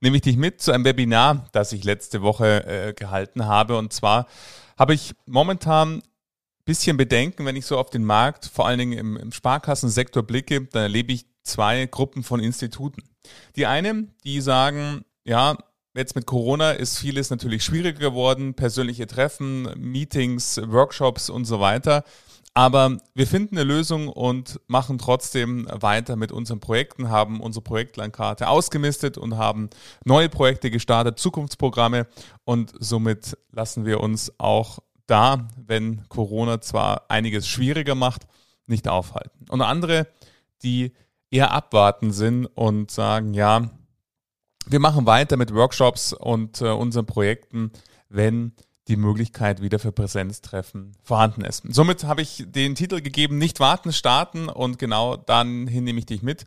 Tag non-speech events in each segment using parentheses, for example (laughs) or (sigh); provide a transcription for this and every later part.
nehme ich dich mit zu einem Webinar, das ich letzte Woche äh, gehalten habe. Und zwar habe ich momentan ein bisschen Bedenken, wenn ich so auf den Markt, vor allen Dingen im, im Sparkassensektor blicke, dann erlebe ich zwei Gruppen von Instituten. Die eine, die sagen, ja, Jetzt mit Corona ist vieles natürlich schwieriger geworden, persönliche Treffen, Meetings, Workshops und so weiter. Aber wir finden eine Lösung und machen trotzdem weiter mit unseren Projekten, haben unsere Projektlandkarte ausgemistet und haben neue Projekte gestartet, Zukunftsprogramme und somit lassen wir uns auch da, wenn Corona zwar einiges schwieriger macht, nicht aufhalten. Und andere, die eher abwarten sind und sagen, ja, wir machen weiter mit Workshops und äh, unseren Projekten, wenn die Möglichkeit wieder für Präsenztreffen vorhanden ist. Somit habe ich den Titel gegeben, nicht warten, starten. Und genau dann hin nehme ich dich mit,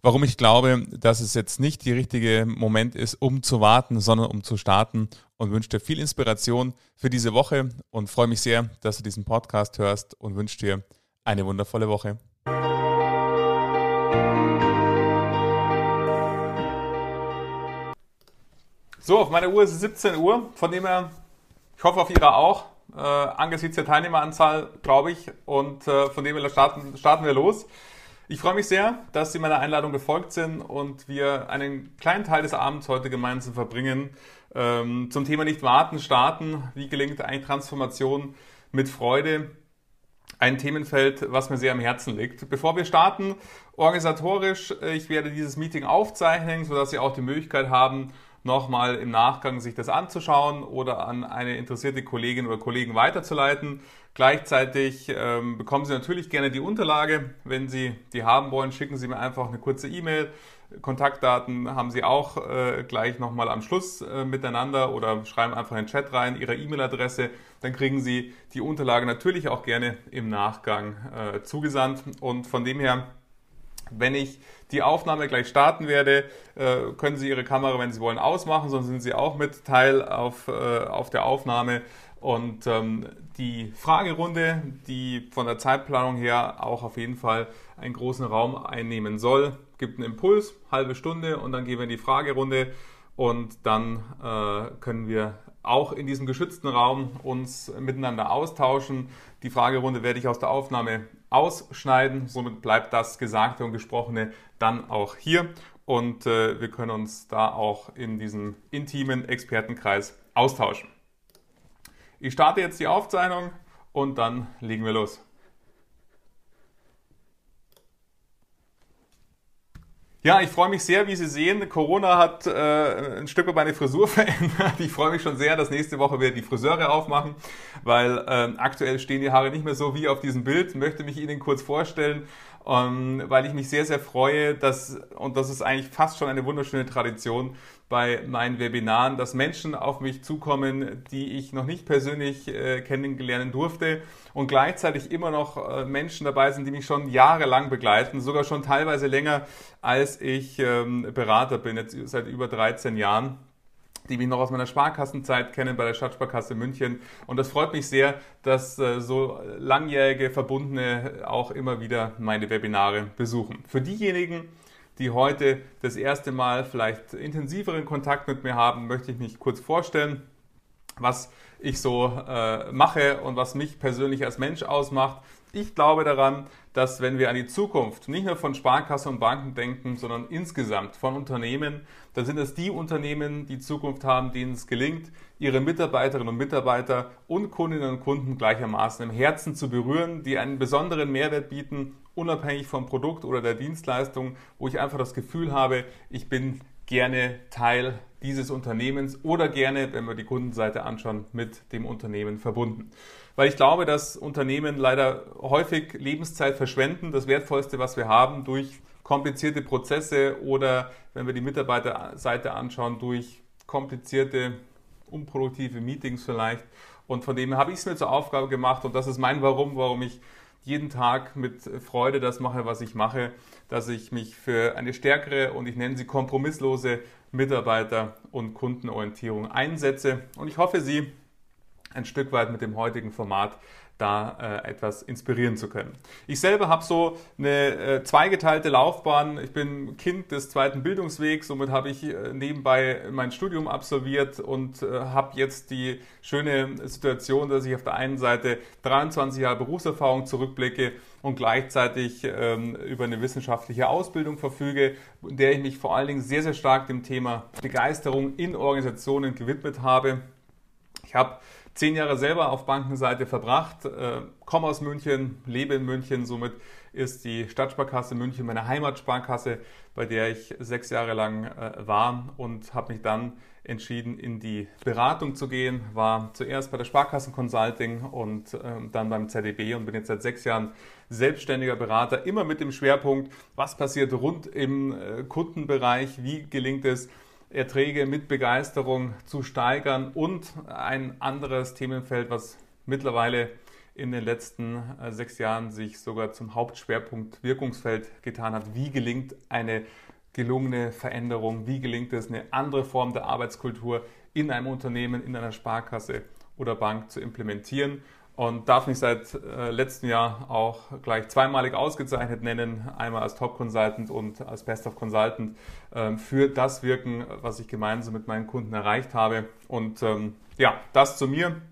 warum ich glaube, dass es jetzt nicht der richtige Moment ist, um zu warten, sondern um zu starten. Und wünsche dir viel Inspiration für diese Woche. Und freue mich sehr, dass du diesen Podcast hörst. Und wünsche dir eine wundervolle Woche. So, auf meiner Uhr ist es 17 Uhr, von dem her ich hoffe auf Ihre auch, äh, angesichts der Teilnehmeranzahl, glaube ich. Und äh, von dem her starten, starten wir los. Ich freue mich sehr, dass Sie meiner Einladung gefolgt sind und wir einen kleinen Teil des Abends heute gemeinsam verbringen. Ähm, zum Thema nicht warten, starten. Wie gelingt eigentlich Transformation mit Freude? Ein Themenfeld, was mir sehr am Herzen liegt. Bevor wir starten, organisatorisch, äh, ich werde dieses Meeting aufzeichnen, sodass Sie auch die Möglichkeit haben, nochmal im Nachgang sich das anzuschauen oder an eine interessierte Kollegin oder Kollegen weiterzuleiten. Gleichzeitig ähm, bekommen Sie natürlich gerne die Unterlage. Wenn Sie die haben wollen, schicken Sie mir einfach eine kurze E-Mail. Kontaktdaten haben Sie auch äh, gleich nochmal am Schluss äh, miteinander oder schreiben einfach in den Chat rein Ihre E-Mail-Adresse. Dann kriegen Sie die Unterlage natürlich auch gerne im Nachgang äh, zugesandt. Und von dem her, wenn ich die Aufnahme gleich starten werde, äh, können Sie Ihre Kamera, wenn Sie wollen, ausmachen, sonst sind Sie auch mit Teil auf, äh, auf der Aufnahme. Und ähm, die Fragerunde, die von der Zeitplanung her auch auf jeden Fall einen großen Raum einnehmen soll, gibt einen Impuls, halbe Stunde und dann gehen wir in die Fragerunde und dann äh, können wir auch in diesem geschützten Raum uns miteinander austauschen. Die Fragerunde werde ich aus der Aufnahme ausschneiden. Somit bleibt das Gesagte und Gesprochene dann auch hier. Und äh, wir können uns da auch in diesem intimen Expertenkreis austauschen. Ich starte jetzt die Aufzeichnung und dann legen wir los. Ja, ich freue mich sehr, wie Sie sehen. Corona hat äh, ein Stück meine Frisur (laughs) verändert. Ich freue mich schon sehr, dass nächste Woche wir die Friseure aufmachen, weil äh, aktuell stehen die Haare nicht mehr so wie auf diesem Bild. Möchte mich Ihnen kurz vorstellen, ähm, weil ich mich sehr, sehr freue, dass, und das ist eigentlich fast schon eine wunderschöne Tradition, bei meinen Webinaren, dass Menschen auf mich zukommen, die ich noch nicht persönlich äh, kennengelernt durfte und gleichzeitig immer noch äh, Menschen dabei sind, die mich schon jahrelang begleiten, sogar schon teilweise länger, als ich ähm, Berater bin, jetzt seit über 13 Jahren die mich noch aus meiner Sparkassenzeit kennen bei der Stadtsparkasse München. Und das freut mich sehr, dass äh, so langjährige Verbundene auch immer wieder meine Webinare besuchen. Für diejenigen, die heute das erste Mal vielleicht intensiveren Kontakt mit mir haben, möchte ich mich kurz vorstellen, was ich so äh, mache und was mich persönlich als Mensch ausmacht. Ich glaube daran, dass wenn wir an die Zukunft nicht nur von Sparkassen und Banken denken, sondern insgesamt von Unternehmen, dann sind es die Unternehmen, die Zukunft haben, denen es gelingt, ihre Mitarbeiterinnen und Mitarbeiter und Kundinnen und Kunden gleichermaßen im Herzen zu berühren, die einen besonderen Mehrwert bieten, unabhängig vom Produkt oder der Dienstleistung, wo ich einfach das Gefühl habe, ich bin gerne Teil dieses Unternehmens oder gerne, wenn wir die Kundenseite anschauen, mit dem Unternehmen verbunden. Weil ich glaube, dass Unternehmen leider häufig Lebenszeit verschwenden, das Wertvollste, was wir haben, durch komplizierte Prozesse oder, wenn wir die Mitarbeiterseite anschauen, durch komplizierte unproduktive Meetings vielleicht. Und von dem habe ich es mir zur Aufgabe gemacht und das ist mein Warum, warum ich jeden Tag mit Freude das mache, was ich mache, dass ich mich für eine stärkere und ich nenne sie kompromisslose Mitarbeiter- und Kundenorientierung einsetze. Und ich hoffe, Sie ein Stück weit mit dem heutigen Format da äh, etwas inspirieren zu können. Ich selber habe so eine äh, zweigeteilte Laufbahn. Ich bin Kind des zweiten Bildungswegs, somit habe ich äh, nebenbei mein Studium absolviert und äh, habe jetzt die schöne Situation, dass ich auf der einen Seite 23 Jahre Berufserfahrung zurückblicke und gleichzeitig ähm, über eine wissenschaftliche Ausbildung verfüge, in der ich mich vor allen Dingen sehr, sehr stark dem Thema Begeisterung in Organisationen gewidmet habe. Ich habe zehn Jahre selber auf Bankenseite verbracht, äh, komme aus München, lebe in München, somit ist die Stadtsparkasse München meine Heimatsparkasse, bei der ich sechs Jahre lang äh, war und habe mich dann entschieden, in die Beratung zu gehen, war zuerst bei der Sparkassen Consulting und äh, dann beim ZDB und bin jetzt seit sechs Jahren selbstständiger Berater, immer mit dem Schwerpunkt, was passiert rund im äh, Kundenbereich, wie gelingt es, Erträge mit Begeisterung zu steigern und ein anderes Themenfeld, was mittlerweile in den letzten äh, sechs Jahren sich sogar zum Hauptschwerpunkt Wirkungsfeld getan hat. Wie gelingt eine gelungene Veränderung? Wie gelingt es, eine andere Form der Arbeitskultur in einem Unternehmen, in einer Sparkasse oder Bank zu implementieren? Und darf mich seit äh, letztem Jahr auch gleich zweimalig ausgezeichnet nennen, einmal als Top Consultant und als Best of Consultant ähm, für das Wirken, was ich gemeinsam mit meinen Kunden erreicht habe. Und ähm, ja, das zu mir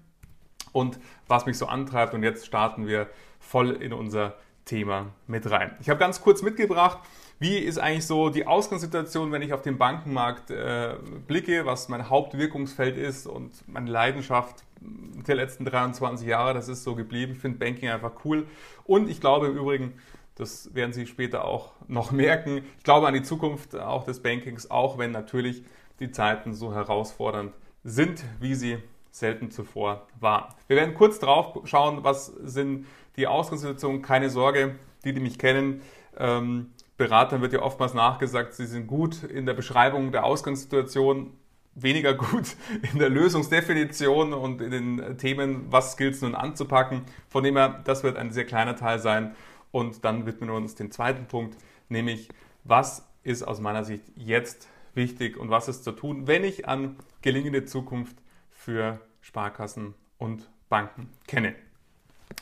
und was mich so antreibt. Und jetzt starten wir voll in unser Thema mit rein. Ich habe ganz kurz mitgebracht, wie ist eigentlich so die Ausgangssituation, wenn ich auf den Bankenmarkt äh, blicke, was mein Hauptwirkungsfeld ist und meine Leidenschaft der letzten 23 Jahre, das ist so geblieben. Ich finde Banking einfach cool. Und ich glaube im Übrigen, das werden Sie später auch noch (laughs) merken, ich glaube an die Zukunft auch des Bankings, auch wenn natürlich die Zeiten so herausfordernd sind, wie sie selten zuvor waren. Wir werden kurz drauf schauen, was sind die Ausgangssituationen. Keine Sorge, die, die mich kennen, ähm, Beratern wird ja oftmals nachgesagt, sie sind gut in der Beschreibung der Ausgangssituation weniger gut (laughs) in der Lösungsdefinition und in den Themen, was gilt es nun anzupacken. Von dem her, das wird ein sehr kleiner Teil sein. Und dann widmen wir uns dem zweiten Punkt, nämlich was ist aus meiner Sicht jetzt wichtig und was ist zu tun, wenn ich an gelingende Zukunft für Sparkassen und Banken kenne.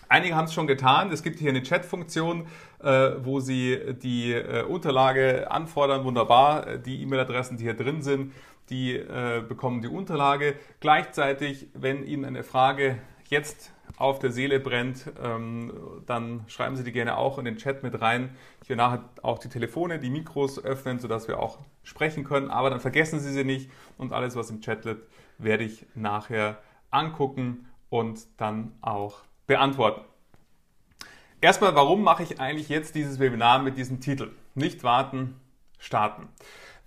Einige haben es schon getan. Es gibt hier eine Chat-Funktion, äh, wo Sie die äh, Unterlage anfordern. Wunderbar. Die E-Mail-Adressen, die hier drin sind, die äh, bekommen die Unterlage. Gleichzeitig, wenn Ihnen eine Frage jetzt auf der Seele brennt, ähm, dann schreiben Sie die gerne auch in den Chat mit rein. Ich werde nachher auch die Telefone, die Mikros öffnen, sodass wir auch sprechen können. Aber dann vergessen Sie sie nicht und alles, was im Chat liegt, werde ich nachher angucken und dann auch beantworten. Erstmal, warum mache ich eigentlich jetzt dieses Webinar mit diesem Titel? Nicht warten, starten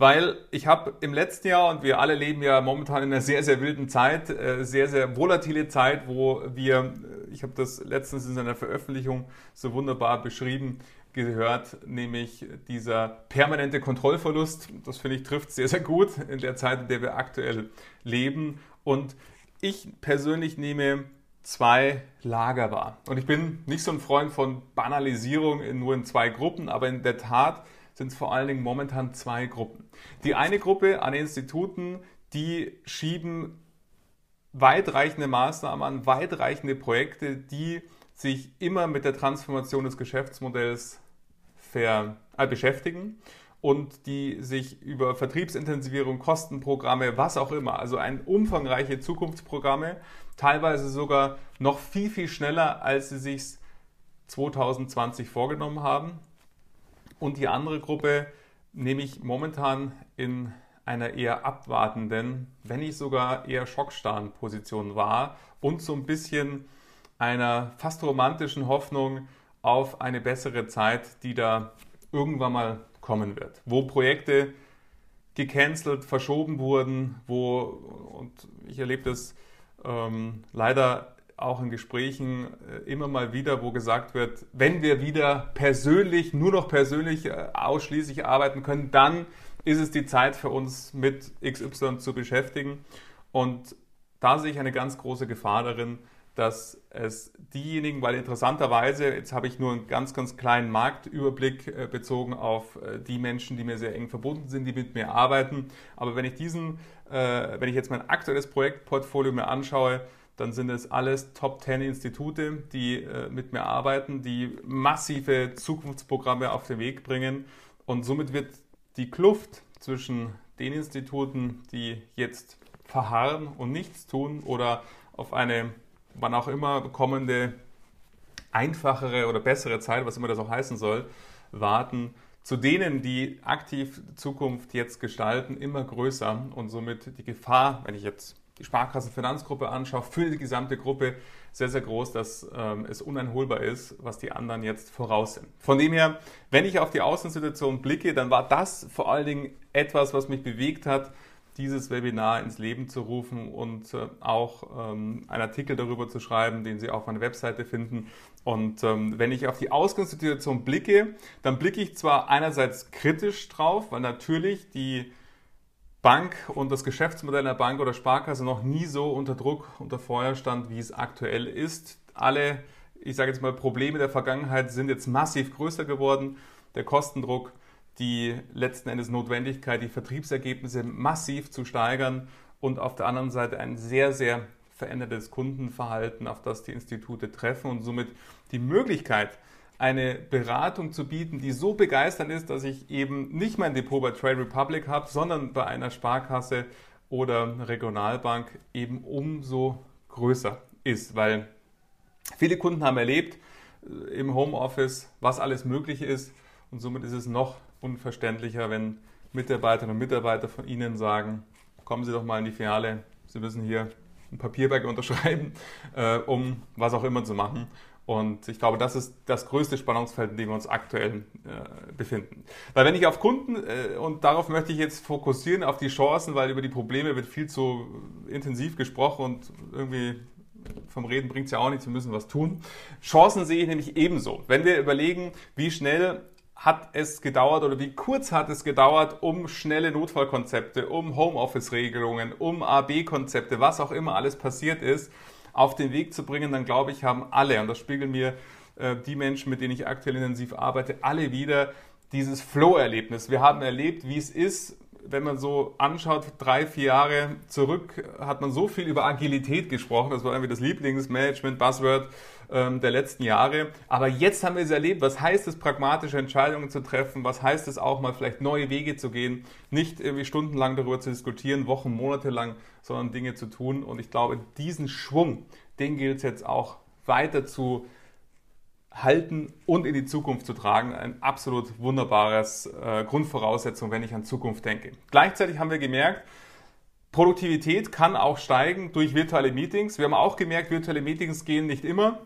weil ich habe im letzten Jahr, und wir alle leben ja momentan in einer sehr, sehr wilden Zeit, äh, sehr, sehr volatile Zeit, wo wir, äh, ich habe das letztens in einer Veröffentlichung so wunderbar beschrieben, gehört, nämlich dieser permanente Kontrollverlust. Das finde ich trifft sehr, sehr gut in der Zeit, in der wir aktuell leben. Und ich persönlich nehme zwei Lager wahr. Und ich bin nicht so ein Freund von Banalisierung in nur in zwei Gruppen, aber in der Tat sind es vor allen Dingen momentan zwei Gruppen. Die eine Gruppe an Instituten, die schieben weitreichende Maßnahmen an, weitreichende Projekte, die sich immer mit der Transformation des Geschäftsmodells ver, äh, beschäftigen und die sich über Vertriebsintensivierung, Kostenprogramme, was auch immer, also ein umfangreiche Zukunftsprogramme, teilweise sogar noch viel, viel schneller, als sie sich 2020 vorgenommen haben, und die andere Gruppe nehme ich momentan in einer eher abwartenden, wenn nicht sogar eher schockstarren Position wahr und so ein bisschen einer fast romantischen Hoffnung auf eine bessere Zeit, die da irgendwann mal kommen wird, wo Projekte gecancelt, verschoben wurden, wo, und ich erlebe das ähm, leider auch in Gesprächen äh, immer mal wieder, wo gesagt wird, wenn wir wieder persönlich, nur noch persönlich äh, ausschließlich arbeiten können, dann ist es die Zeit für uns mit XY zu beschäftigen. Und da sehe ich eine ganz große Gefahr darin, dass es diejenigen, weil interessanterweise, jetzt habe ich nur einen ganz, ganz kleinen Marktüberblick äh, bezogen auf äh, die Menschen, die mir sehr eng verbunden sind, die mit mir arbeiten. Aber wenn ich diesen, äh, wenn ich jetzt mein aktuelles Projektportfolio mir anschaue, dann sind es alles Top 10 Institute, die mit mir arbeiten, die massive Zukunftsprogramme auf den Weg bringen. Und somit wird die Kluft zwischen den Instituten, die jetzt verharren und nichts tun oder auf eine wann auch immer kommende einfachere oder bessere Zeit, was immer das auch heißen soll, warten, zu denen, die aktiv Zukunft jetzt gestalten, immer größer und somit die Gefahr, wenn ich jetzt die Sparkassenfinanzgruppe anschaue, für die gesamte Gruppe sehr, sehr groß, dass ähm, es uneinholbar ist, was die anderen jetzt voraus sind. Von dem her, wenn ich auf die Außensituation blicke, dann war das vor allen Dingen etwas, was mich bewegt hat, dieses Webinar ins Leben zu rufen und äh, auch ähm, einen Artikel darüber zu schreiben, den Sie auf meiner Webseite finden. Und ähm, wenn ich auf die Ausgangssituation blicke, dann blicke ich zwar einerseits kritisch drauf, weil natürlich die Bank und das Geschäftsmodell der Bank oder Sparkasse noch nie so unter Druck, unter Feuer stand, wie es aktuell ist. Alle, ich sage jetzt mal, Probleme der Vergangenheit sind jetzt massiv größer geworden. Der Kostendruck die letzten Endes Notwendigkeit, die Vertriebsergebnisse massiv zu steigern und auf der anderen Seite ein sehr, sehr verändertes Kundenverhalten, auf das die Institute treffen und somit die Möglichkeit, eine Beratung zu bieten, die so begeisternd ist, dass ich eben nicht mein Depot bei Trade Republic habe, sondern bei einer Sparkasse oder Regionalbank eben umso größer ist, weil viele Kunden haben erlebt äh, im Homeoffice, was alles möglich ist und somit ist es noch unverständlicher, wenn Mitarbeiterinnen und Mitarbeiter von Ihnen sagen, kommen Sie doch mal in die Filiale, Sie müssen hier ein Papierwerk (laughs) unterschreiben, äh, um was auch immer zu machen. Und ich glaube, das ist das größte Spannungsfeld, in dem wir uns aktuell äh, befinden. Weil wenn ich auf Kunden, äh, und darauf möchte ich jetzt fokussieren, auf die Chancen, weil über die Probleme wird viel zu intensiv gesprochen und irgendwie vom Reden bringt es ja auch nichts, wir müssen was tun. Chancen sehe ich nämlich ebenso. Wenn wir überlegen, wie schnell hat es gedauert oder wie kurz hat es gedauert, um schnelle Notfallkonzepte, um Homeoffice-Regelungen, um AB-Konzepte, was auch immer alles passiert ist, auf den Weg zu bringen, dann glaube ich, haben alle, und das spiegeln mir äh, die Menschen, mit denen ich aktuell intensiv arbeite, alle wieder dieses Flow-Erlebnis. Wir haben erlebt, wie es ist, wenn man so anschaut, drei, vier Jahre zurück, hat man so viel über Agilität gesprochen. Das war irgendwie das Lieblingsmanagement-Buzzword ähm, der letzten Jahre. Aber jetzt haben wir es erlebt. Was heißt es, pragmatische Entscheidungen zu treffen? Was heißt es auch mal vielleicht neue Wege zu gehen? Nicht irgendwie stundenlang darüber zu diskutieren, Wochen, Monate lang, sondern Dinge zu tun. Und ich glaube, diesen Schwung, den gilt es jetzt auch weiter zu halten und in die Zukunft zu tragen. Ein absolut wunderbares äh, Grundvoraussetzung, wenn ich an Zukunft denke. Gleichzeitig haben wir gemerkt, Produktivität kann auch steigen durch virtuelle Meetings. Wir haben auch gemerkt, virtuelle Meetings gehen nicht immer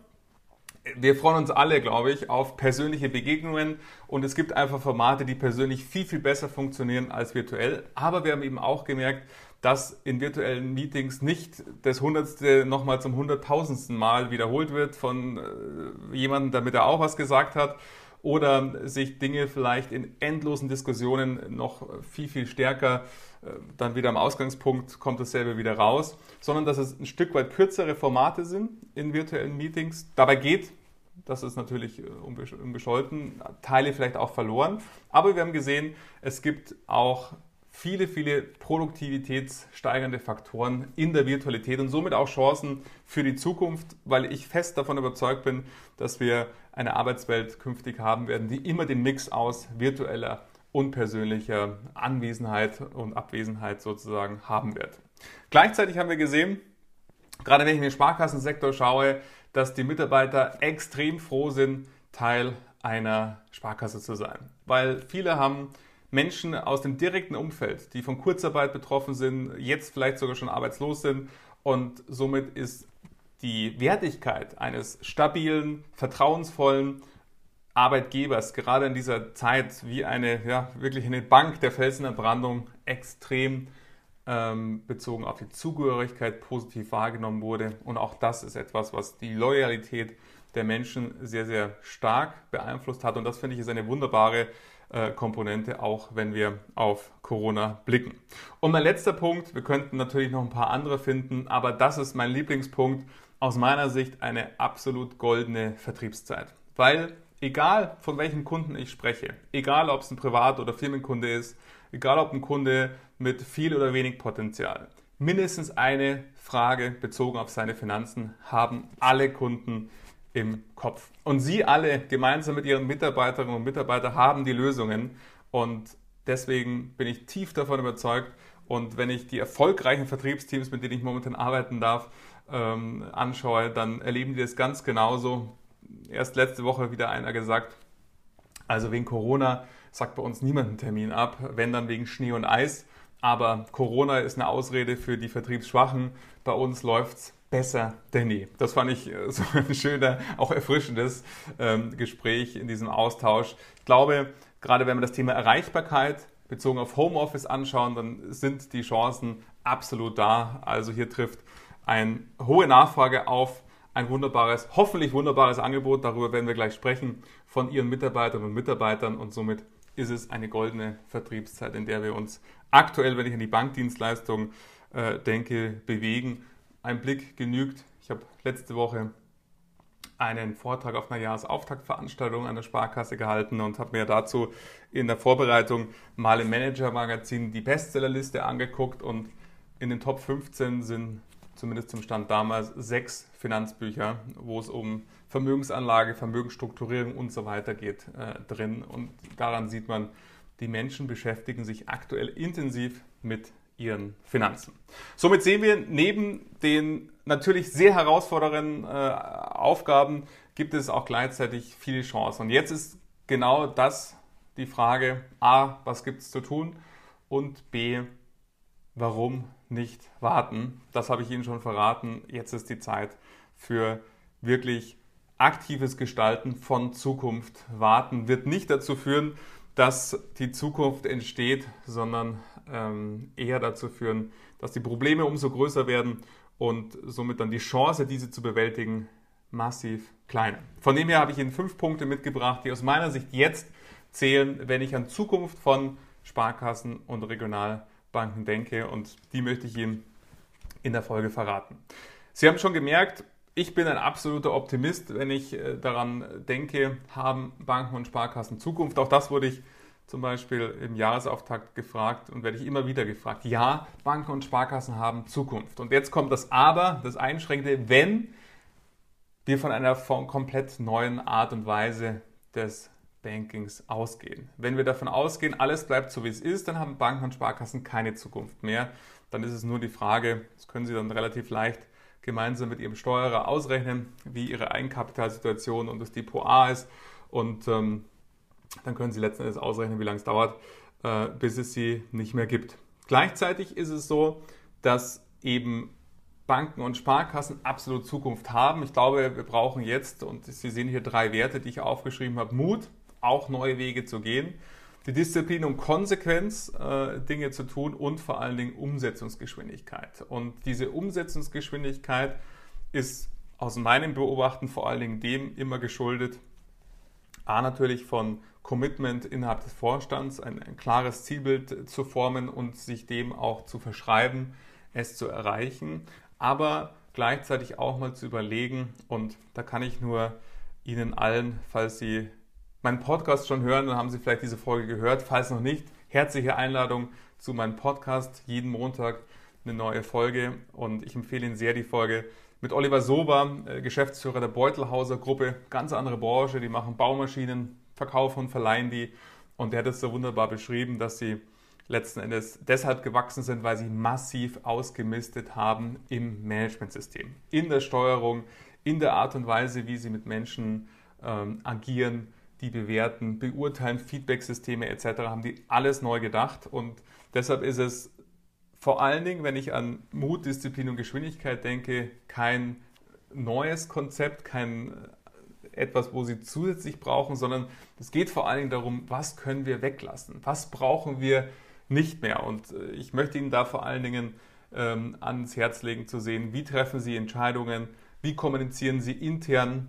wir freuen uns alle, glaube ich, auf persönliche Begegnungen und es gibt einfach Formate, die persönlich viel, viel besser funktionieren als virtuell. Aber wir haben eben auch gemerkt, dass in virtuellen Meetings nicht das Hundertste nochmal zum Hunderttausendsten Mal wiederholt wird von äh, jemandem, damit er auch was gesagt hat. Oder sich Dinge vielleicht in endlosen Diskussionen noch viel, viel stärker äh, dann wieder am Ausgangspunkt kommt dasselbe wieder raus, sondern dass es ein Stück weit kürzere Formate sind in virtuellen Meetings. Dabei geht, das ist natürlich äh, unbescholten, Teile vielleicht auch verloren, aber wir haben gesehen, es gibt auch viele, viele produktivitätssteigernde Faktoren in der Virtualität und somit auch Chancen für die Zukunft, weil ich fest davon überzeugt bin, dass wir eine Arbeitswelt künftig haben werden, die immer den Mix aus virtueller unpersönlicher Anwesenheit und Abwesenheit sozusagen haben wird. Gleichzeitig haben wir gesehen, gerade wenn ich in den Sparkassensektor schaue, dass die Mitarbeiter extrem froh sind, Teil einer Sparkasse zu sein. Weil viele haben Menschen aus dem direkten Umfeld, die von Kurzarbeit betroffen sind, jetzt vielleicht sogar schon arbeitslos sind und somit ist die Wertigkeit eines stabilen, vertrauensvollen Arbeitgebers, gerade in dieser Zeit wie eine, ja, wirklich eine Bank der Felsenentbrandung extrem ähm, bezogen auf die Zugehörigkeit positiv wahrgenommen wurde. Und auch das ist etwas, was die Loyalität der Menschen sehr, sehr stark beeinflusst hat. Und das finde ich ist eine wunderbare Komponente, auch wenn wir auf Corona blicken. Und mein letzter Punkt, wir könnten natürlich noch ein paar andere finden, aber das ist mein Lieblingspunkt, aus meiner Sicht eine absolut goldene Vertriebszeit. Weil egal von welchem Kunden ich spreche, egal ob es ein Privat- oder Firmenkunde ist, egal ob ein Kunde mit viel oder wenig Potenzial, mindestens eine Frage bezogen auf seine Finanzen haben alle Kunden im Kopf. Und Sie alle gemeinsam mit Ihren Mitarbeiterinnen und Mitarbeitern haben die Lösungen. Und deswegen bin ich tief davon überzeugt. Und wenn ich die erfolgreichen Vertriebsteams, mit denen ich momentan arbeiten darf, ähm, anschaue, dann erleben die das ganz genauso. Erst letzte Woche wieder einer gesagt, also wegen Corona sagt bei uns niemand einen Termin ab, wenn dann wegen Schnee und Eis. Aber Corona ist eine Ausrede für die Vertriebsschwachen. Bei uns läuft es besser denn je. Das fand ich äh, (laughs) so ein schöner, auch erfrischendes ähm, Gespräch in diesem Austausch. Ich glaube, gerade wenn wir das Thema Erreichbarkeit bezogen auf Homeoffice anschauen, dann sind die Chancen absolut da. Also hier trifft eine hohe Nachfrage auf ein wunderbares, hoffentlich wunderbares Angebot, darüber werden wir gleich sprechen, von Ihren Mitarbeiterinnen und Mitarbeitern und somit ist es eine goldene Vertriebszeit, in der wir uns aktuell, wenn ich an die Bankdienstleistung äh, denke, bewegen. Ein Blick genügt. Ich habe letzte Woche einen Vortrag auf einer Jahresauftaktveranstaltung an der Sparkasse gehalten und habe mir dazu in der Vorbereitung mal im Manager-Magazin die Bestsellerliste angeguckt und in den Top 15 sind zumindest zum Stand damals, sechs Finanzbücher, wo es um Vermögensanlage, Vermögensstrukturierung und so weiter geht äh, drin. Und daran sieht man, die Menschen beschäftigen sich aktuell intensiv mit ihren Finanzen. Somit sehen wir, neben den natürlich sehr herausfordernden äh, Aufgaben gibt es auch gleichzeitig viele Chancen. Und jetzt ist genau das die Frage, a, was gibt es zu tun und b, warum nicht warten. Das habe ich Ihnen schon verraten. Jetzt ist die Zeit für wirklich aktives Gestalten von Zukunft. Warten wird nicht dazu führen, dass die Zukunft entsteht, sondern ähm, eher dazu führen, dass die Probleme umso größer werden und somit dann die Chance, diese zu bewältigen, massiv kleiner. Von dem her habe ich Ihnen fünf Punkte mitgebracht, die aus meiner Sicht jetzt zählen, wenn ich an Zukunft von Sparkassen und Regional Banken denke und die möchte ich Ihnen in der Folge verraten. Sie haben schon gemerkt, ich bin ein absoluter Optimist, wenn ich äh, daran denke, haben Banken und Sparkassen Zukunft. Auch das wurde ich zum Beispiel im Jahresauftakt gefragt und werde ich immer wieder gefragt. Ja, Banken und Sparkassen haben Zukunft. Und jetzt kommt das Aber, das Einschränkende, wenn wir von einer komplett neuen Art und Weise des Bankings ausgehen. Wenn wir davon ausgehen, alles bleibt so wie es ist, dann haben Banken und Sparkassen keine Zukunft mehr. Dann ist es nur die Frage, das können Sie dann relativ leicht gemeinsam mit Ihrem Steuerer ausrechnen, wie Ihre Eigenkapitalsituation und das Depot A ist. Und ähm, dann können Sie letzten Endes ausrechnen, wie lange es dauert, äh, bis es sie nicht mehr gibt. Gleichzeitig ist es so, dass eben Banken und Sparkassen absolut Zukunft haben. Ich glaube, wir brauchen jetzt, und Sie sehen hier drei Werte, die ich aufgeschrieben habe, Mut, auch neue Wege zu gehen. Die Disziplin und Konsequenz, äh, Dinge zu tun und vor allen Dingen Umsetzungsgeschwindigkeit. Und diese Umsetzungsgeschwindigkeit ist aus meinem Beobachten vor allen Dingen dem immer geschuldet, A natürlich von Commitment innerhalb des Vorstands, ein, ein, klares Zielbild zu formen und sich dem auch zu verschreiben, es zu erreichen, aber gleichzeitig auch mal zu überlegen und da kann ich nur Ihnen allen, falls Sie meinen Podcast schon hören, dann haben Sie vielleicht diese Folge gehört. Falls noch nicht, herzliche Einladung zu meinem Podcast. Jeden Montag eine neue Folge und ich empfehle Ihnen sehr die Folge mit Oliver Sober, äh, Geschäftsführer der Beutelhauser Gruppe. Ganz andere Branche, die machen Baumaschinen, verkaufen und verleihen die. Und der hat es so wunderbar beschrieben, dass sie letzten Endes deshalb gewachsen sind, weil sie massiv ausgemistet haben im Managementsystem, in der Steuerung, in der Art und Weise, wie sie mit Menschen ähm, agieren, die bewerten, beurteilen, Feedbacksysteme etc. haben die alles neu gedacht und deshalb ist es vor allen Dingen, wenn ich an Mut, Disziplin und Geschwindigkeit denke, kein neues Konzept, kein äh, etwas, wo sie zusätzlich brauchen, sondern es geht vor allen Dingen darum, was können wir weglassen, was brauchen wir nicht mehr. Und äh, ich möchte Ihnen da vor allen Dingen ähm, ans Herz legen zu sehen, wie treffen Sie Entscheidungen, wie kommunizieren Sie intern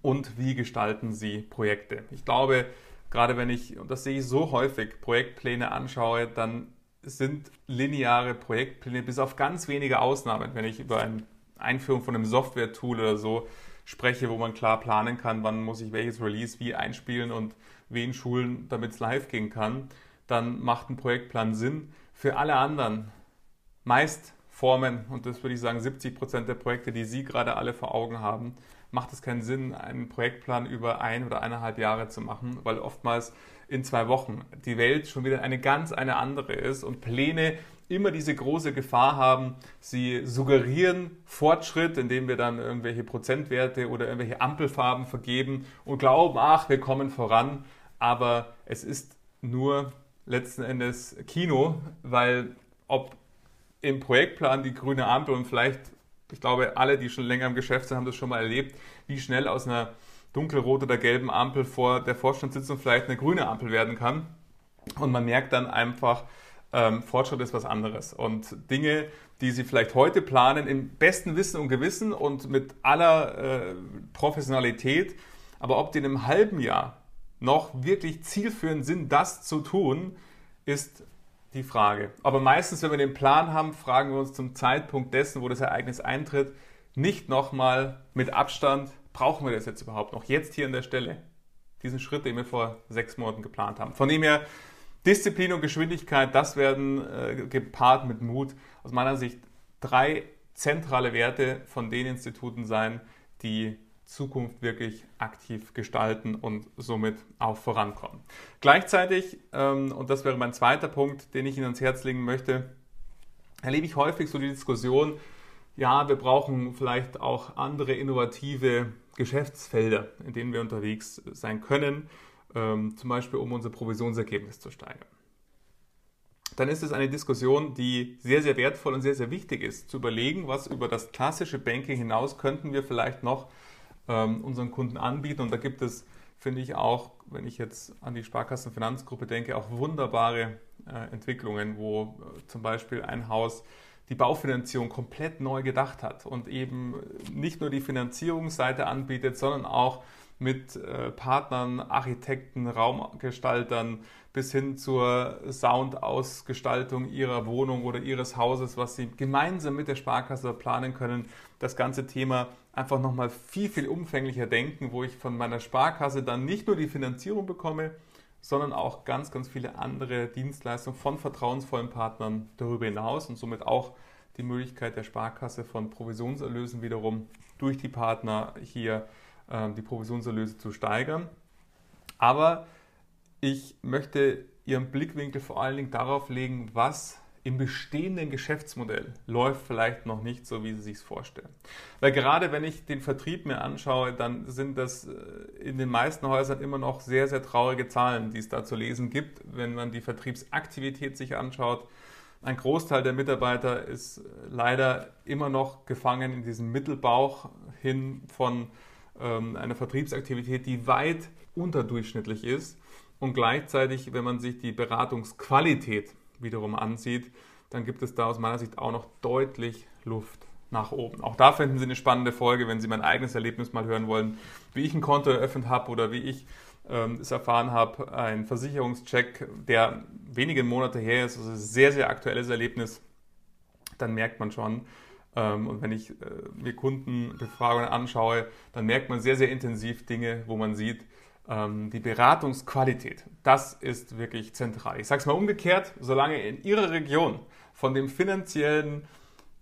und wie gestalten Sie Projekte. Ich glaube, gerade wenn ich, und das sehe ich so häufig, Projektpläne anschaue, dann sind lineare Projektpläne bis auf ganz wenige Ausnahmen, wenn ich über eine Einführung von einem Software-Tool oder so spreche, wo man klar planen kann, wann muss ich welches Release wie einspielen und wen schulen, damit es live gehen kann, dann macht ein Projektplan Sinn. Für alle anderen, meist Formen, und das würde ich sagen, 70 Prozent der Projekte, die Sie gerade alle vor Augen haben, macht es keinen Sinn, einen Projektplan über ein oder eineinhalb Jahre zu machen, weil oftmals in zwei Wochen. Die Welt schon wieder eine ganz eine andere ist und Pläne immer diese große Gefahr haben, sie suggerieren Fortschritt, indem wir dann irgendwelche Prozentwerte oder irgendwelche Ampelfarben vergeben und glauben, ach, wir kommen voran, aber es ist nur letzten Endes Kino, weil ob im Projektplan die grüne Ampel und vielleicht ich glaube, alle, die schon länger im Geschäft sind, haben das schon mal erlebt, wie schnell aus einer dunkelroten oder gelben Ampel vor der Vorstandssitzung vielleicht eine grüne Ampel werden kann. Und man merkt dann einfach, ähm, Fortschritt ist was anderes. Und Dinge, die Sie vielleicht heute planen, im besten Wissen und Gewissen und mit aller äh, Professionalität, aber ob die in einem halben Jahr noch wirklich zielführend sind, das zu tun, ist die Frage. Aber meistens, wenn wir den Plan haben, fragen wir uns zum Zeitpunkt dessen, wo das Ereignis eintritt, nicht nochmal mit Abstand, brauchen wir das jetzt überhaupt noch? Jetzt hier an der Stelle. Diesen Schritt, den wir vor sechs Monaten geplant haben. Von dem her, Disziplin und Geschwindigkeit, das werden äh, gepaart mit Mut. Aus meiner Sicht drei zentrale Werte von den Instituten sein, die Zukunft wirklich aktiv gestalten und somit auch vorankommen. Gleichzeitig, ähm, und das wäre mein zweiter Punkt, den ich Ihnen ans Herz legen möchte, erlebe ich häufig so die Diskussion, ja, wir brauchen vielleicht auch andere innovative Geschäftsfelder, in denen wir unterwegs sein können, ähm, zum Beispiel um unser Provisionsergebnis zu steigern. Dann ist es eine Diskussion, die sehr, sehr wertvoll und sehr, sehr wichtig ist, zu überlegen, was über das klassische Banking hinaus könnten wir vielleicht noch ähm, unseren Kunden anbieten. Und da gibt es, finde ich auch, wenn ich jetzt an die Sparkassenfinanzgruppe denke, auch wunderbare äh, Entwicklungen, wo äh, zum Beispiel ein Haus die Baufinanzierung komplett neu gedacht hat und eben nicht nur die Finanzierungsseite anbietet, sondern auch mit äh, Partnern, Architekten, Raumgestaltern bis hin zur Soundausgestaltung ihrer Wohnung oder ihres Hauses, was sie gemeinsam mit der Sparkasse planen können, das ganze Thema einfach nochmal viel, viel umfänglicher denken, wo ich von meiner Sparkasse dann nicht nur die Finanzierung bekomme, sondern auch ganz, ganz viele andere Dienstleistungen von vertrauensvollen Partnern darüber hinaus und somit auch die Möglichkeit der Sparkasse von Provisionserlösen wiederum durch die Partner hier äh, die Provisionserlöse zu steigern. Aber ich möchte Ihren Blickwinkel vor allen Dingen darauf legen, was im bestehenden Geschäftsmodell läuft vielleicht noch nicht so, wie Sie sich vorstellen. Weil gerade wenn ich den Vertrieb mir anschaue, dann sind das äh, in den meisten Häusern immer noch sehr, sehr traurige Zahlen, die es da zu lesen gibt. Wenn man die Vertriebsaktivität sich anschaut, ein Großteil der Mitarbeiter ist äh, leider immer noch gefangen in diesem Mittelbauch hin von ähm, einer Vertriebsaktivität, die weit unterdurchschnittlich ist. Und gleichzeitig, wenn man sich die Beratungsqualität wiederum ansieht, dann gibt es da aus meiner Sicht auch noch deutlich Luft nach oben. Auch da finden Sie eine spannende Folge, wenn Sie mein eigenes Erlebnis mal hören wollen, wie ich ein Konto eröffnet habe oder wie ich ähm, es erfahren habe, ein Versicherungscheck, der wenige Monate her ist, also sehr, sehr aktuelles Erlebnis, dann merkt man schon, ähm, und wenn ich äh, mir Kundenbefragungen anschaue, dann merkt man sehr, sehr intensiv Dinge, wo man sieht, ähm, die Beratungsqualität, das ist wirklich zentral. Ich sage es mal umgekehrt, solange in Ihrer Region von dem finanziellen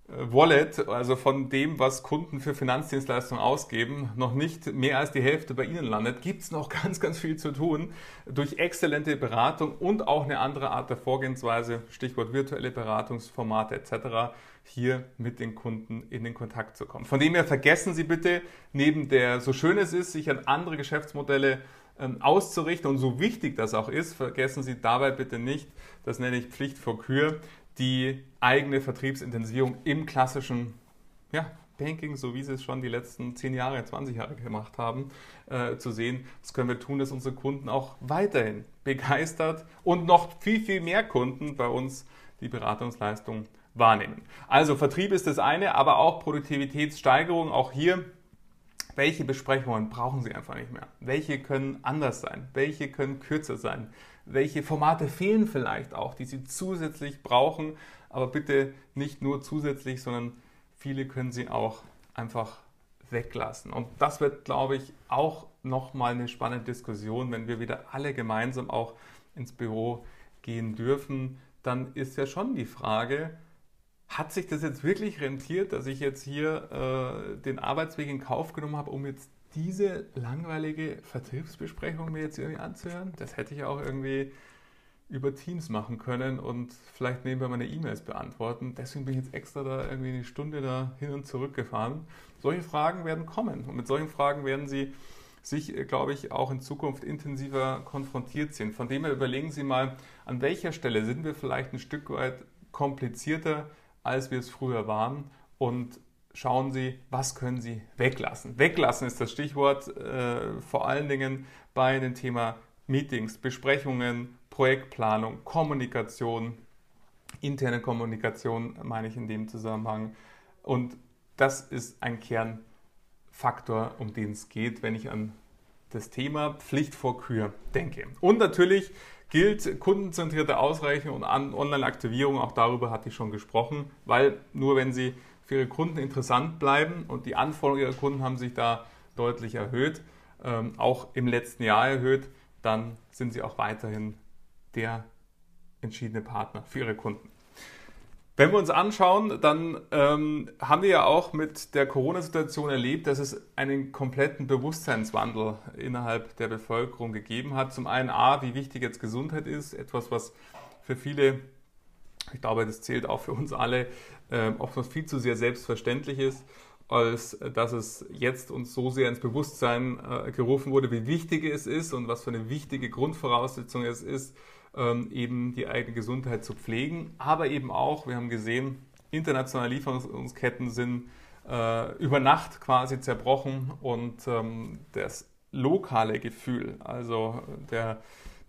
Wallet, also von dem, was Kunden für Finanzdienstleistungen ausgeben, noch nicht mehr als die Hälfte bei Ihnen landet, gibt es noch (laughs) ganz, ganz viel zu tun durch exzellente Beratung und auch eine andere Art der Vorgehensweise, Stichwort virtuelle Beratungsformate etc., hier mit den Kunden in den Kontakt zu kommen. Von dem her vergessen Sie bitte, neben der, so schön es ist, sich an andere Geschäftsmodelle ähm, auszurichten und so wichtig das auch ist, vergessen Sie dabei bitte nicht, das nenne ich Pflicht vor Kür, die eigene Vertriebsintensivierung im klassischen ja, Banking, so wie Sie es schon die letzten 10 Jahre, 20 Jahre gemacht haben, äh, zu sehen, was können wir tun, dass unsere Kunden auch weiterhin begeistert und noch viel, viel mehr Kunden bei uns die Beratungsleistung wahrnehmen. Also Vertrieb ist das eine, aber auch Produktivitätssteigerung, auch hier Welche Besprechungen brauchen Sie einfach nicht mehr? Welche können anders sein? Welche können kürzer sein? Welche Formate fehlen vielleicht auch, die Sie zusätzlich brauchen? Aber bitte nicht nur zusätzlich, sondern viele können Sie auch einfach weglassen. Und das wird, glaube ich, auch nochmal eine spannende Diskussion, wenn wir wieder alle gemeinsam auch ins Büro gehen dürfen. Dann ist ja schon die Frage, hat sich das jetzt wirklich rentiert, dass ich jetzt hier äh, den Arbeitsweg in Kauf genommen habe, um jetzt diese langweilige Vertriebsbesprechung mir jetzt irgendwie anzuhören? Das hätte ich auch irgendwie über Teams machen können und vielleicht nebenbei meine E-Mails beantworten. Deswegen bin ich jetzt extra da irgendwie eine Stunde da hin und zurück gefahren. Solche Fragen werden kommen und mit solchen Fragen werden Sie sich, äh, glaube ich, auch in Zukunft intensiver konfrontiert sehen. Von dem her überlegen Sie mal, an welcher Stelle sind wir vielleicht ein Stück weit komplizierter, als wir es früher waren und schauen Sie, was können Sie weglassen. Weglassen ist das Stichwort äh, vor allen Dingen bei dem Thema Meetings, Besprechungen, Projektplanung, Kommunikation, interne Kommunikation meine ich in dem Zusammenhang. Und das ist ein Kernfaktor, um den es geht, wenn ich an das Thema Pflicht vor Kür denke. Und natürlich gilt kundenzentrierte Ausrechnung und Online-Aktivierung, auch darüber hatte ich schon gesprochen, weil nur wenn Sie für Ihre Kunden interessant bleiben und die Anforderungen Ihrer Kunden haben sich da deutlich erhöht, ähm, auch im letzten Jahr erhöht, dann sind Sie auch weiterhin der entschiedene Partner für Ihre Kunden. Wenn wir uns anschauen, dann ähm, haben wir ja auch mit der Corona-Situation erlebt, dass es einen kompletten Bewusstseinswandel innerhalb der Bevölkerung gegeben hat. Zum einen A, wie wichtig jetzt Gesundheit ist, etwas, was für viele, ich glaube, das zählt auch für uns alle, äh, oftmals viel zu sehr selbstverständlich ist, als dass es jetzt uns so sehr ins Bewusstsein äh, gerufen wurde, wie wichtig es ist und was für eine wichtige Grundvoraussetzung es ist, ähm, eben die eigene Gesundheit zu pflegen, aber eben auch, wir haben gesehen, internationale Lieferungsketten sind äh, über Nacht quasi zerbrochen und ähm, das lokale Gefühl, also der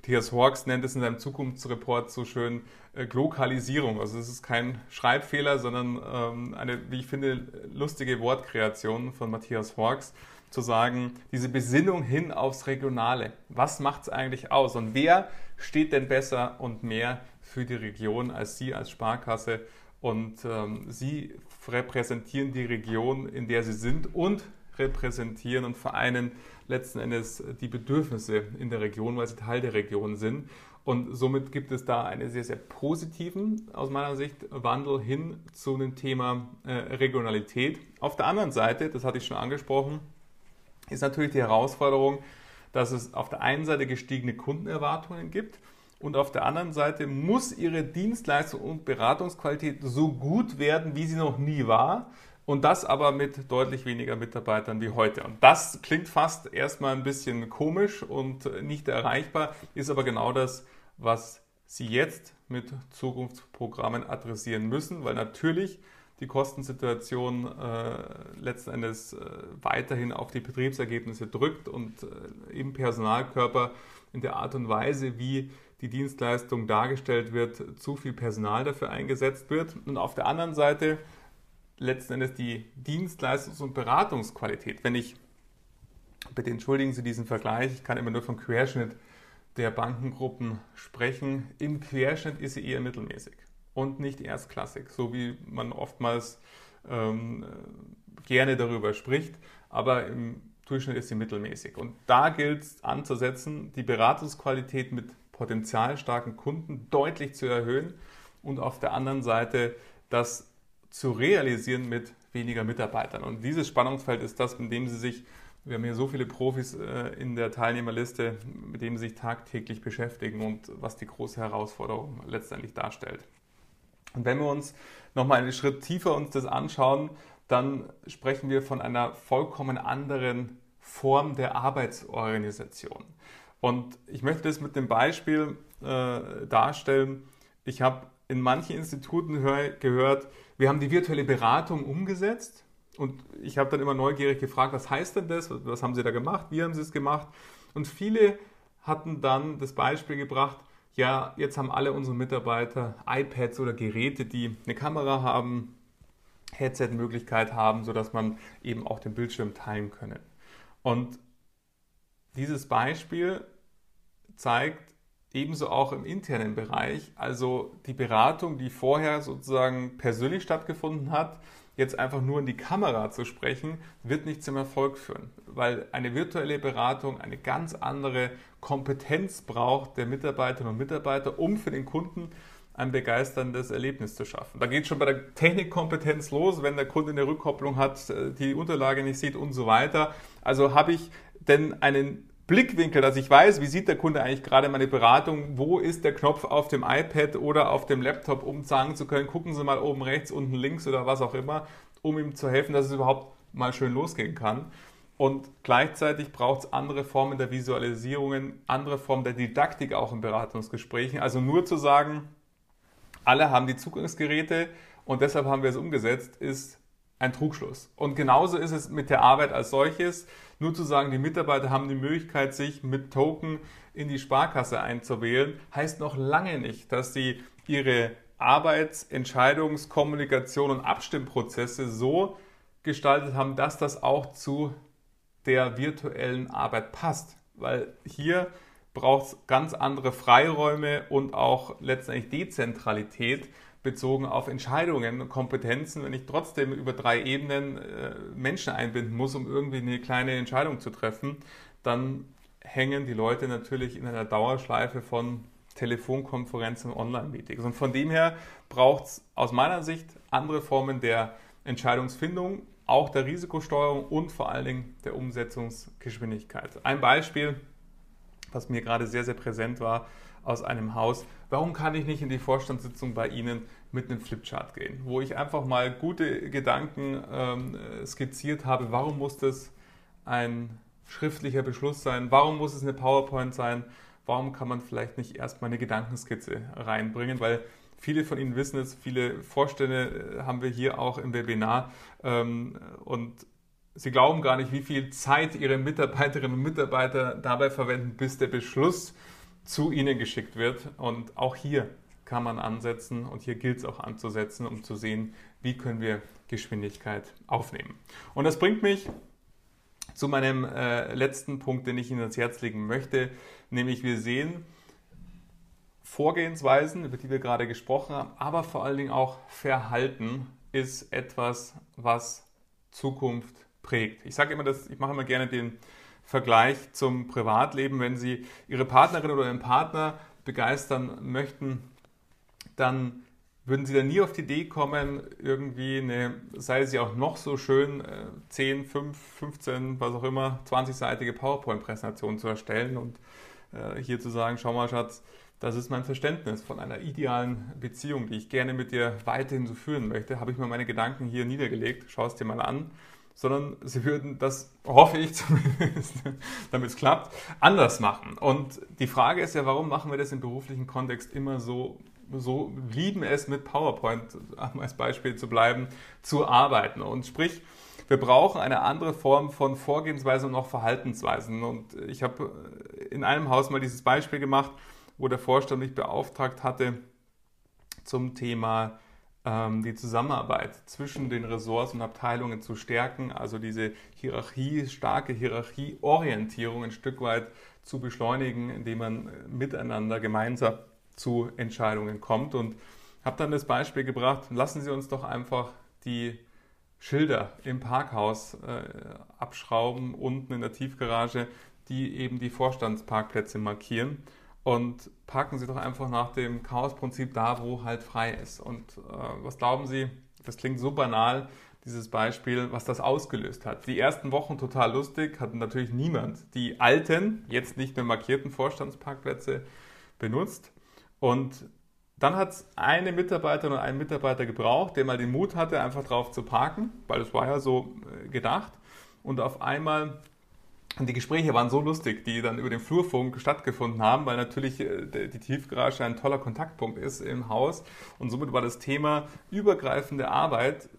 Matthias Horks nennt es in seinem Zukunftsreport so schön Glokalisierung. Also es ist kein Schreibfehler, sondern ähm, eine, wie ich finde, lustige Wortkreation von Matthias Horks zu sagen, diese Besinnung hin aufs Regionale. Was macht es eigentlich aus? Und wer steht denn besser und mehr für die Region als Sie als Sparkasse? Und ähm, Sie repräsentieren die Region, in der Sie sind und repräsentieren und vereinen letzten Endes die Bedürfnisse in der Region, weil Sie Teil der Region sind. Und somit gibt es da einen sehr, sehr positiven, aus meiner Sicht, Wandel hin zu dem Thema äh, Regionalität. Auf der anderen Seite, das hatte ich schon angesprochen, ist natürlich die Herausforderung, dass es auf der einen Seite gestiegene Kundenerwartungen gibt und auf der anderen Seite muss Ihre Dienstleistung und Beratungsqualität so gut werden, wie sie noch nie war. Und das aber mit deutlich weniger Mitarbeitern wie heute. Und das klingt fast erstmal ein bisschen komisch und nicht erreichbar, ist aber genau das, was Sie jetzt mit Zukunftsprogrammen adressieren müssen, weil natürlich die Kostensituation äh, letzten Endes äh, weiterhin auf die Betriebsergebnisse drückt und äh, im Personalkörper in der Art und Weise, wie die Dienstleistung dargestellt wird, zu viel Personal dafür eingesetzt wird. Und auf der anderen Seite letzten Endes die Dienstleistungs- und Beratungsqualität. Wenn ich, bitte entschuldigen Sie diesen Vergleich, ich kann immer nur vom Querschnitt der Bankengruppen sprechen. Im Querschnitt ist sie eher mittelmäßig und nicht erstklassig, so wie man oftmals ähm, gerne darüber spricht, aber im Durchschnitt ist sie mittelmäßig. Und da gilt es anzusetzen, die Beratungsqualität mit potenzialstarken Kunden deutlich zu erhöhen und auf der anderen Seite das zu realisieren mit weniger Mitarbeitern. Und dieses Spannungsfeld ist das, mit dem Sie sich, wir haben hier so viele Profis äh, in der Teilnehmerliste, mit dem Sie sich tagtäglich beschäftigen und was die große Herausforderung letztendlich darstellt. Und wenn wir uns nochmal einen Schritt tiefer uns das anschauen, dann sprechen wir von einer vollkommen anderen Form der Arbeitsorganisation. Und ich möchte das mit dem Beispiel äh, darstellen. Ich habe in manchen Instituten gehört, wir haben die virtuelle Beratung umgesetzt. Und ich habe dann immer neugierig gefragt, was heißt denn das? Was haben Sie da gemacht? Wie haben Sie es gemacht? Und viele hatten dann das Beispiel gebracht, ja, jetzt haben alle unsere Mitarbeiter iPads oder Geräte, die eine Kamera haben, Headset-Möglichkeit haben, sodass man eben auch den Bildschirm teilen können. Und dieses Beispiel zeigt ebenso auch im internen Bereich, also die Beratung, die vorher sozusagen persönlich stattgefunden hat, jetzt einfach nur in die Kamera zu sprechen, wird nicht zum Erfolg führen, weil eine virtuelle Beratung eine ganz andere Kompetenz braucht der Mitarbeiterinnen und Mitarbeiter, um für den Kunden ein begeisterndes Erlebnis zu schaffen. Da geht schon bei der Technikkompetenz los, wenn der Kunde eine Rückkopplung hat, äh, die Unterlage nicht sieht und so weiter. Also habe ich denn einen Blickwinkel, dass ich weiß, wie sieht der Kunde eigentlich gerade meine Beratung, wo ist der Knopf auf dem iPad oder auf dem Laptop, um sagen zu können, gucken Sie mal oben rechts, unten links oder was auch immer, um ihm zu helfen, dass es überhaupt mal schön losgehen kann. Und gleichzeitig braucht es andere Formen der Visualisierungen, andere Formen der Didaktik auch in Beratungsgesprächen. Also nur zu sagen, alle haben die Zugangsgeräte und deshalb haben wir es umgesetzt, ist ein Trugschluss. Und genauso ist es mit der Arbeit als solches. Nur zu sagen, die Mitarbeiter haben die Möglichkeit, sich mit Token in die Sparkasse einzuwählen, heißt noch lange nicht, dass sie ihre Arbeits-, Entscheidungs-, Kommunikation und Abstimmprozesse so gestaltet haben, dass das auch zu der virtuellen Arbeit passt. Weil hier braucht es ganz andere Freiräume und auch letztendlich Dezentralität bezogen auf Entscheidungen und Kompetenzen, wenn ich trotzdem über drei Ebenen äh, Menschen einbinden muss, um irgendwie eine kleine Entscheidung zu treffen, dann hängen die Leute natürlich in einer Dauerschleife von Telefonkonferenzen und Online-Meetings. Und von dem her braucht es aus meiner Sicht andere Formen der Entscheidungsfindung, auch der Risikosteuerung und vor allen Dingen der Umsetzungsgeschwindigkeit. Ein Beispiel, was mir gerade sehr, sehr präsent war aus einem Haus. Warum kann ich nicht in die Vorstandssitzung bei Ihnen mit einem Flipchart gehen, wo ich einfach mal gute Gedanken ähm, skizziert habe, warum muss das ein schriftlicher Beschluss sein, warum muss es eine PowerPoint sein, warum kann man vielleicht nicht erstmal eine Gedankenskizze reinbringen, weil viele von Ihnen wissen es, viele Vorstände äh, haben wir hier auch im Webinar. Ähm, und Sie glauben gar nicht, wie viel Zeit Ihre Mitarbeiterinnen und Mitarbeiter dabei verwenden, bis der Beschluss zu Ihnen geschickt wird. Und auch hier kann man ansetzen und hier gilt es auch anzusetzen, um zu sehen, wie können wir Geschwindigkeit aufnehmen. Und das bringt mich zu meinem äh, letzten Punkt, den ich Ihnen ans Herz legen möchte, nämlich wir sehen Vorgehensweisen, über die wir gerade gesprochen haben, aber vor allen Dingen auch Verhalten ist etwas, was Zukunft prägt. Ich sage immer, dass ich mache immer gerne den Vergleich zum Privatleben. Wenn Sie Ihre Partnerin oder Ihren Partner begeistern möchten, dann würden Sie dann nie auf die Idee kommen, irgendwie eine, sei sie auch noch so schön, 10, 5, 15, was auch immer, 20-seitige PowerPoint-Präsentation zu erstellen und äh, hier zu sagen, schau mal Schatz, das ist mein Verständnis von einer idealen Beziehung, die ich gerne mit dir weiterhin so führen möchte. Habe ich mir meine Gedanken hier niedergelegt, schau es dir mal an sondern sie würden das, hoffe ich (laughs) zumindest, damit es klappt, anders machen. Und die Frage ist ja, warum machen wir das im beruflichen Kontext immer so, so lieben es mit PowerPoint, (laughs) als Beispiel zu bleiben, zu arbeiten. Und sprich, wir brauchen eine andere Form von Vorgehensweisen und auch Verhaltensweisen. Und ich habe in einem Haus mal dieses Beispiel gemacht, wo der Vorstand mich beauftragt hatte zum Thema die Zusammenarbeit zwischen den Ressorts und Abteilungen zu stärken, also diese Hierarchie, starke Hierarchieorientierung ein Stück weit zu beschleunigen, indem man miteinander gemeinsam zu Entscheidungen kommt. Und habe dann das Beispiel gebracht, lassen Sie uns doch einfach die Schilder im Parkhaus äh, abschrauben, unten in der Tiefgarage, die eben die Vorstandsparkplätze markieren und parken Sie doch einfach nach dem Chaosprinzip da, wo halt frei ist. Und äh, was glauben Sie, das klingt so banal, dieses Beispiel, was das ausgelöst hat. Die ersten Wochen total lustig, hatten natürlich niemand die alten, jetzt nicht mehr markierten Vorstandsparkplätze benutzt. Und dann hat es eine Mitarbeiterin und einen Mitarbeiter gebraucht, der mal den Mut hatte, einfach drauf zu parken, weil es war ja so äh, gedacht. Und auf einmal und die Gespräche waren so lustig, die dann über den Flurfunk stattgefunden haben, weil natürlich äh, die Tiefgarage ein toller Kontaktpunkt ist im Haus. Und somit war das Thema übergreifende Arbeit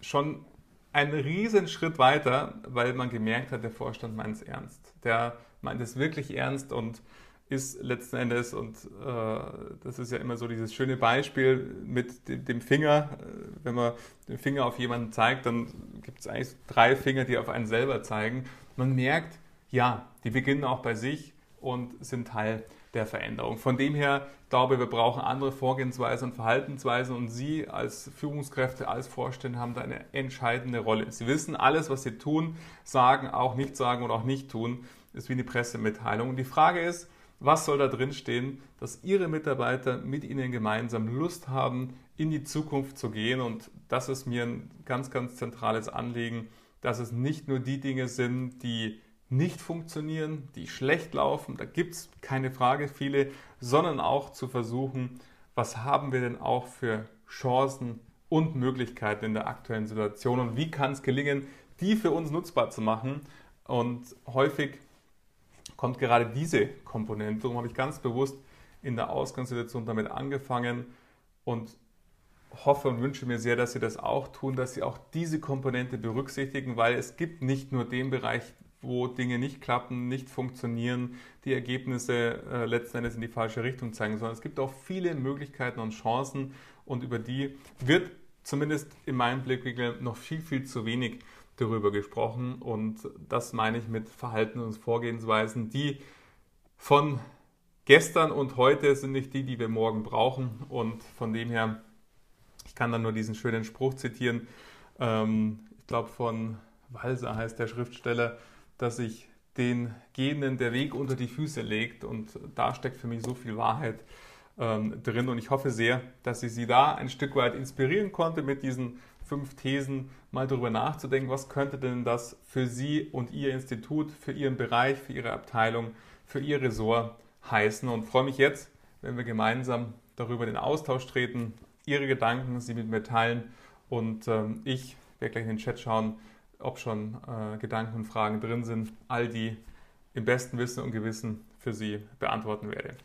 schon ein Riesenschritt weiter, weil man gemerkt hat, der Vorstand meint es ernst. Der meint es wirklich ernst und ist letzten Endes, und äh, das ist ja immer so dieses schöne Beispiel mit dem Finger, äh, wenn man den Finger auf jemanden zeigt, dann gibt es eigentlich drei Finger, die auf einen selber zeigen. Man merkt, ja, die beginnen auch bei sich und sind Teil der Veränderung. Von dem her glaube ich, wir brauchen andere Vorgehensweisen und Verhaltensweisen und Sie als Führungskräfte, als Vorstände haben da eine entscheidende Rolle. Sie wissen alles, was Sie tun, sagen, auch nicht sagen und auch nicht tun, ist wie eine Pressemitteilung. Und die Frage ist, was soll da drin stehen, dass Ihre Mitarbeiter mit Ihnen gemeinsam Lust haben, in die Zukunft zu gehen. Und das ist mir ein ganz, ganz zentrales Anliegen, dass es nicht nur die Dinge sind, die nicht funktionieren, die schlecht laufen, da gibt es keine Frage viele, sondern auch zu versuchen, was haben wir denn auch für Chancen und Möglichkeiten in der aktuellen Situation und wie kann es gelingen, die für uns nutzbar zu machen. Und häufig kommt gerade diese Komponente, darum habe ich ganz bewusst in der Ausgangssituation damit angefangen und hoffe und wünsche mir sehr, dass Sie das auch tun, dass Sie auch diese Komponente berücksichtigen, weil es gibt nicht nur den Bereich, wo Dinge nicht klappen, nicht funktionieren, die Ergebnisse äh, letzten Endes in die falsche Richtung zeigen, sondern es gibt auch viele Möglichkeiten und Chancen und über die wird zumindest in meinem Blickwinkel noch viel, viel zu wenig darüber gesprochen und das meine ich mit Verhalten und Vorgehensweisen, die von gestern und heute sind nicht die, die wir morgen brauchen und von dem her, kann dann nur diesen schönen Spruch zitieren, ähm, ich glaube von Walser heißt der Schriftsteller, dass sich den Gehenden der Weg unter die Füße legt. Und da steckt für mich so viel Wahrheit ähm, drin. Und ich hoffe sehr, dass ich Sie da ein Stück weit inspirieren konnte, mit diesen fünf Thesen mal darüber nachzudenken, was könnte denn das für Sie und Ihr Institut, für Ihren Bereich, für Ihre Abteilung, für Ihr Ressort heißen. Und freue mich jetzt, wenn wir gemeinsam darüber den Austausch treten, Ihre Gedanken, Sie mit mir teilen. Und ähm, ich werde gleich in den Chat schauen, ob schon äh, Gedanken und Fragen drin sind, all die im besten Wissen und Gewissen für Sie beantworten werde.